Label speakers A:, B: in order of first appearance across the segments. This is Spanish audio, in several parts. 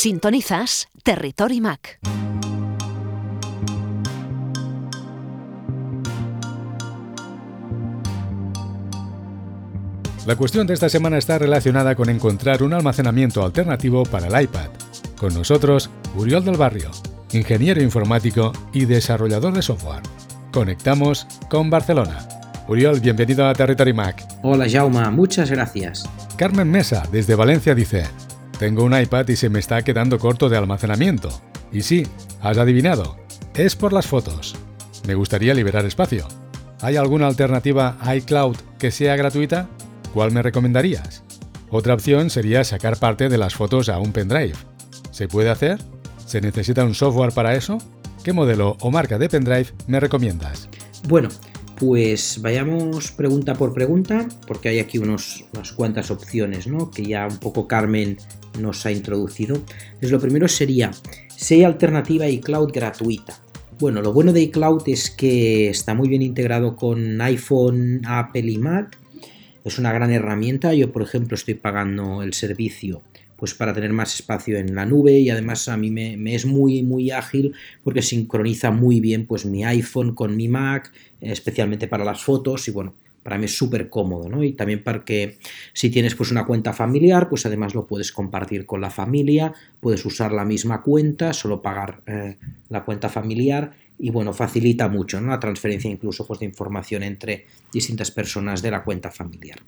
A: Sintonizas Territory Mac.
B: La cuestión de esta semana está relacionada con encontrar un almacenamiento alternativo para el iPad. Con nosotros, Uriol del Barrio, ingeniero informático y desarrollador de software. Conectamos con Barcelona. Uriol, bienvenido a Territory Mac.
C: Hola Jauma, muchas gracias.
B: Carmen Mesa, desde Valencia, dice, tengo un iPad y se me está quedando corto de almacenamiento. Y sí, has adivinado, es por las fotos. Me gustaría liberar espacio. ¿Hay alguna alternativa a iCloud que sea gratuita? ¿Cuál me recomendarías? Otra opción sería sacar parte de las fotos a un pendrive. ¿Se puede hacer? ¿Se necesita un software para eso? ¿Qué modelo o marca de pendrive me recomiendas?
C: Bueno, pues vayamos pregunta por pregunta, porque hay aquí unas cuantas opciones, ¿no? Que ya un poco Carmen nos ha introducido. Entonces, lo primero sería, hay alternativa a iCloud gratuita. Bueno, lo bueno de iCloud es que está muy bien integrado con iPhone, Apple y Mac es una gran herramienta. Yo, por ejemplo, estoy pagando el servicio pues para tener más espacio en la nube y además a mí me, es muy muy ágil porque sincroniza muy bien pues mi iPhone con mi Mac, especialmente para las fotos y bueno, para mí es súper cómodo, ¿no? Y también porque si tienes pues una cuenta familiar, pues además lo puedes compartir con la familia, puedes usar la misma cuenta, solo pagar eh, la cuenta familiar y bueno, facilita mucho ¿no? la transferencia incluso pues, de información entre distintas personas de la cuenta familiar.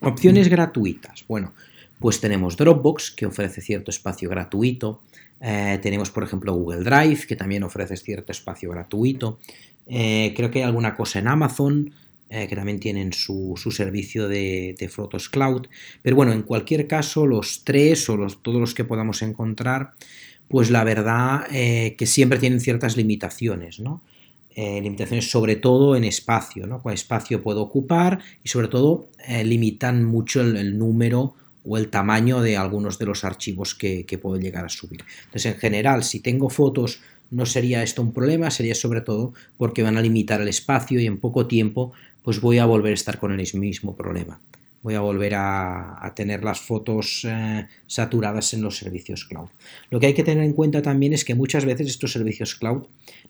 C: Opciones gratuitas. Bueno, pues tenemos Dropbox, que ofrece cierto espacio gratuito. Eh, tenemos, por ejemplo, Google Drive, que también ofrece cierto espacio gratuito. Eh, creo que hay alguna cosa en Amazon, eh, que también tienen su, servicio de, de, Fotos Cloud. Pero bueno, en cualquier caso, los tres o los, todos los que podamos encontrar, pues la verdad eh, que siempre tienen ciertas limitaciones, ¿no? Eh, limitaciones sobre todo en espacio, ¿no? Cuál espacio puedo ocupar y sobre todo eh, limitan mucho el, número o el tamaño de algunos de los archivos que, que, puedo llegar a subir. Entonces, en general, si tengo fotos, no sería esto un problema, sería sobre todo porque van a limitar el espacio y en poco tiempo pues voy a volver a estar con el mismo problema voy a volver a, tener las fotos eh, saturadas en los servicios cloud. Lo que hay que tener en cuenta también es que muchas veces estos servicios cloud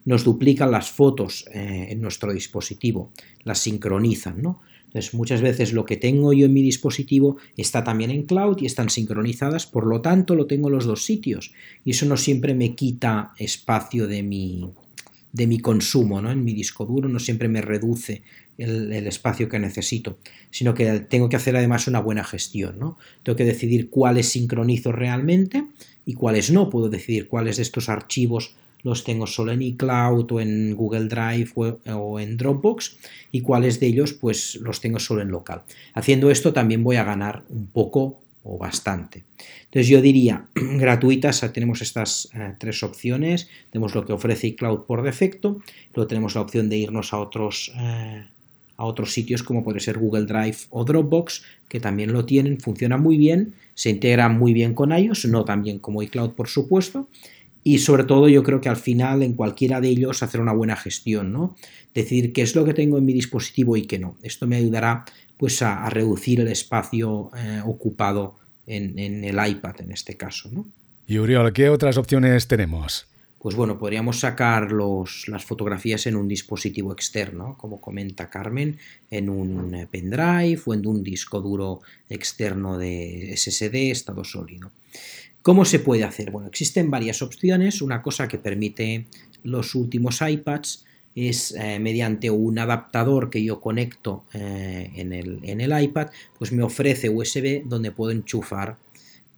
C: nos duplican las fotos eh, en nuestro dispositivo, las sincronizan, ¿no? Entonces, muchas veces lo que tengo yo en mi dispositivo está también en cloud y están sincronizadas, por lo tanto lo tengo en los dos sitios y eso no siempre me quita espacio de mi, de mi consumo ¿no? en mi disco duro, no siempre me reduce el, espacio que necesito, sino que tengo que hacer además una buena gestión. ¿no? Tengo que decidir cuáles sincronizo realmente y cuáles no. Puedo decidir cuáles de estos archivos los tengo solo en iCloud o en Google Drive o en Dropbox y cuáles de ellos pues los tengo solo en local. Haciendo esto también voy a ganar un poco o bastante. Entonces yo diría, gratuitas, tenemos estas eh, tres opciones, tenemos lo que ofrece iCloud por defecto, luego tenemos la opción de irnos a otros, eh, a otros sitios como puede ser Google Drive o Dropbox, que también lo tienen, funciona muy bien, se integra muy bien con ellos, no tan bien como iCloud por supuesto, y sobre todo yo creo que al final en cualquiera de ellos hacer una buena gestión, ¿no? Decir qué es lo que tengo en mi dispositivo y qué no. Esto me ayudará pues a, reducir el espacio eh, ocupado en, el iPad en este caso. ¿no?
B: Y Uriol, ¿qué otras opciones tenemos?
C: Pues bueno, podríamos sacar los, las fotografías en un dispositivo externo, como comenta Carmen, en un eh, pendrive o en un disco duro externo de SSD, estado sólido. ¿Cómo se puede hacer? Bueno, existen varias opciones. Una cosa que permite los últimos iPads es eh, mediante un adaptador que yo conecto eh, en, el, iPad, pues me ofrece USB donde puedo enchufar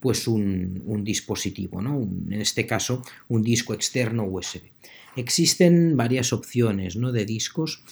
C: pues un, dispositivo, ¿no? en este caso un disco externo USB. Existen varias opciones ¿no? de discos.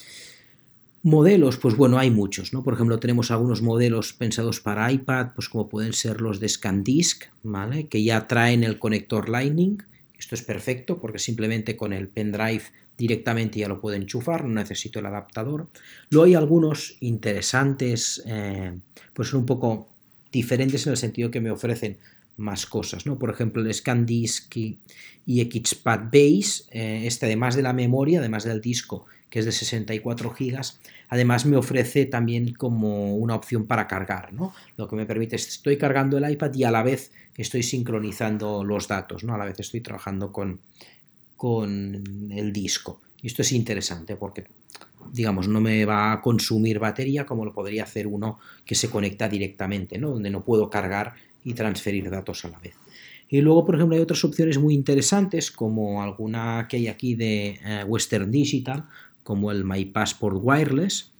C: Modelos, pues bueno, hay muchos, ¿no? Por ejemplo, tenemos algunos modelos pensados para iPad, pues como pueden ser los de ScanDisk, ¿vale? Que ya traen el conector Lightning. Esto es perfecto porque simplemente con el pendrive directamente ya lo puedo enchufar, no necesito el adaptador. Luego hay algunos interesantes, eh, pues un poco diferentes en el sentido que me ofrecen más cosas, ¿no? Por ejemplo, el ScanDisk y, y Base, eh, este además de la memoria, además del disco, que es de 64 GB, además me ofrece también como una opción para cargar, ¿no? Lo que me permite es estoy cargando el iPad y a la vez estoy sincronizando los datos, ¿no? A la vez estoy trabajando con, con el disco. Y esto es interesante porque, digamos, no me va a consumir batería como lo podría hacer uno que se conecta directamente, ¿no? Donde no puedo cargar y transferir datos a la vez. Y luego, por ejemplo, hay otras opciones muy interesantes, como alguna que hay aquí de eh, Western Digital, como el My Passport Wireless,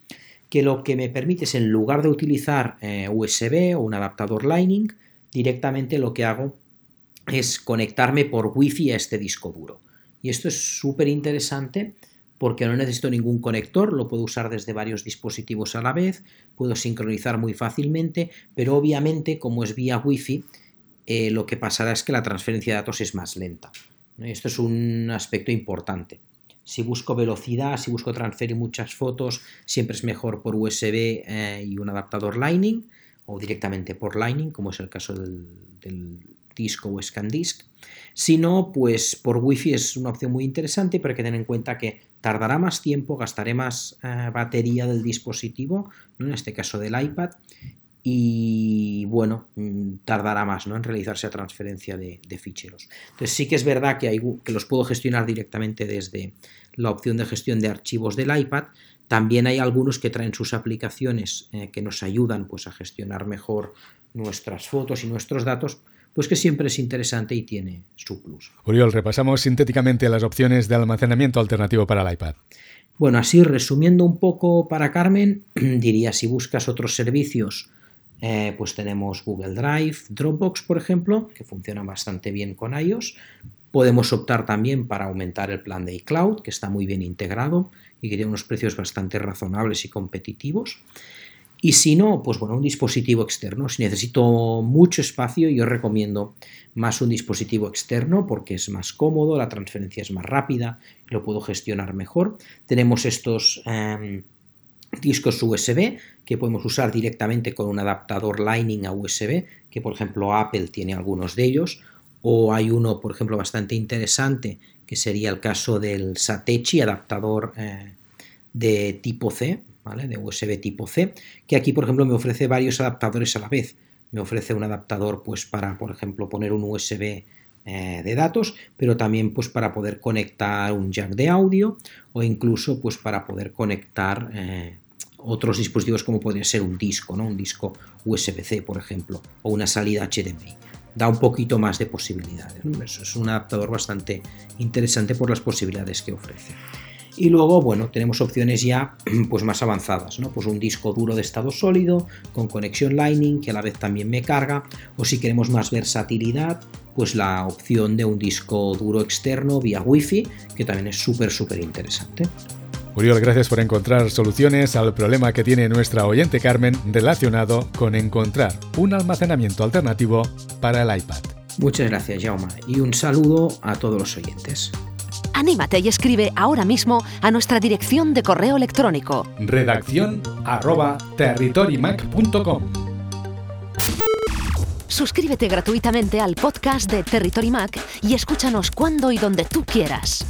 C: que lo que me permite es, en lugar de utilizar eh, USB o un adaptador Lightning, directamente lo que hago es conectarme por Wi-Fi a este disco duro. Y esto es súper interesante porque no necesito ningún conector, lo puedo usar desde varios dispositivos a la vez, puedo sincronizar muy fácilmente, pero obviamente como es vía Wi-Fi, eh, lo que pasará es que la transferencia de datos es más lenta. Esto es un aspecto importante. Si busco velocidad, si busco transferir muchas fotos, siempre es mejor por USB eh, y un adaptador Lightning o directamente por Lightning, como es el caso del, del disco o ScanDisk. Si no, pues por Wi-Fi es una opción muy interesante, pero hay que tener en cuenta que tardará más tiempo, gastaré más eh, batería del dispositivo, en este caso del iPad, y bueno, mm, tardará más ¿no? en realizarse la transferencia de, ficheros. Entonces sí que es verdad que, hay, que los puedo gestionar directamente desde la opción de gestión de archivos del iPad. También hay algunos que traen sus aplicaciones eh, que nos ayudan pues, a gestionar mejor nuestras fotos y nuestros datos, pues que siempre es interesante y tiene su plus.
B: Uriol, repasamos sintéticamente las opciones de almacenamiento alternativo para el iPad.
C: Bueno, así resumiendo un poco para Carmen, diría si buscas otros servicios, eh, pues tenemos Google Drive, Dropbox, por ejemplo, que funciona bastante bien con iOS. Podemos optar también para aumentar el plan de iCloud, que está muy bien integrado y que tiene unos precios bastante razonables y competitivos. Y si no, pues bueno, un dispositivo externo. Si necesito mucho espacio, yo recomiendo más un dispositivo externo porque es más cómodo, la transferencia es más rápida, lo puedo gestionar mejor. Tenemos estos em, discos USB que podemos usar directamente con un adaptador Lightning a USB, que por ejemplo Apple tiene algunos de ellos, o hay uno, por ejemplo, bastante interesante, que sería el caso del Satechi, adaptador eh, de tipo C, de USB tipo C, que aquí, por ejemplo, me ofrece varios adaptadores a la vez. Me ofrece un adaptador pues, para, por ejemplo, poner un USB eh, de datos, pero también pues, para poder conectar un jack de audio o incluso pues, para poder conectar eh, otros dispositivos como podría ser un disco, ¿no? un disco USB-C, por ejemplo, o una salida HDMI. Da un poquito más de posibilidades. es un adaptador bastante interesante por las posibilidades que ofrece. Y luego, bueno, tenemos opciones ya pues más avanzadas, ¿no? Pues un disco duro de estado sólido con conexión Lightning que a la vez también me carga, o si queremos más versatilidad, pues la opción de un disco duro externo vía Wi-Fi, que también es súper, súper interesante.
B: Uriol, gracias por encontrar soluciones al problema que tiene nuestra oyente Carmen relacionado con encontrar un almacenamiento alternativo para el iPad.
C: Muchas gracias, Jaume, y un saludo a todos los oyentes.
A: Anímate y escribe ahora mismo a nuestra dirección de correo electrónico.
B: Redacción arroba territorymac.com
A: Suscríbete gratuitamente al podcast de Territory Mac y escúchanos cuando y donde tú quieras.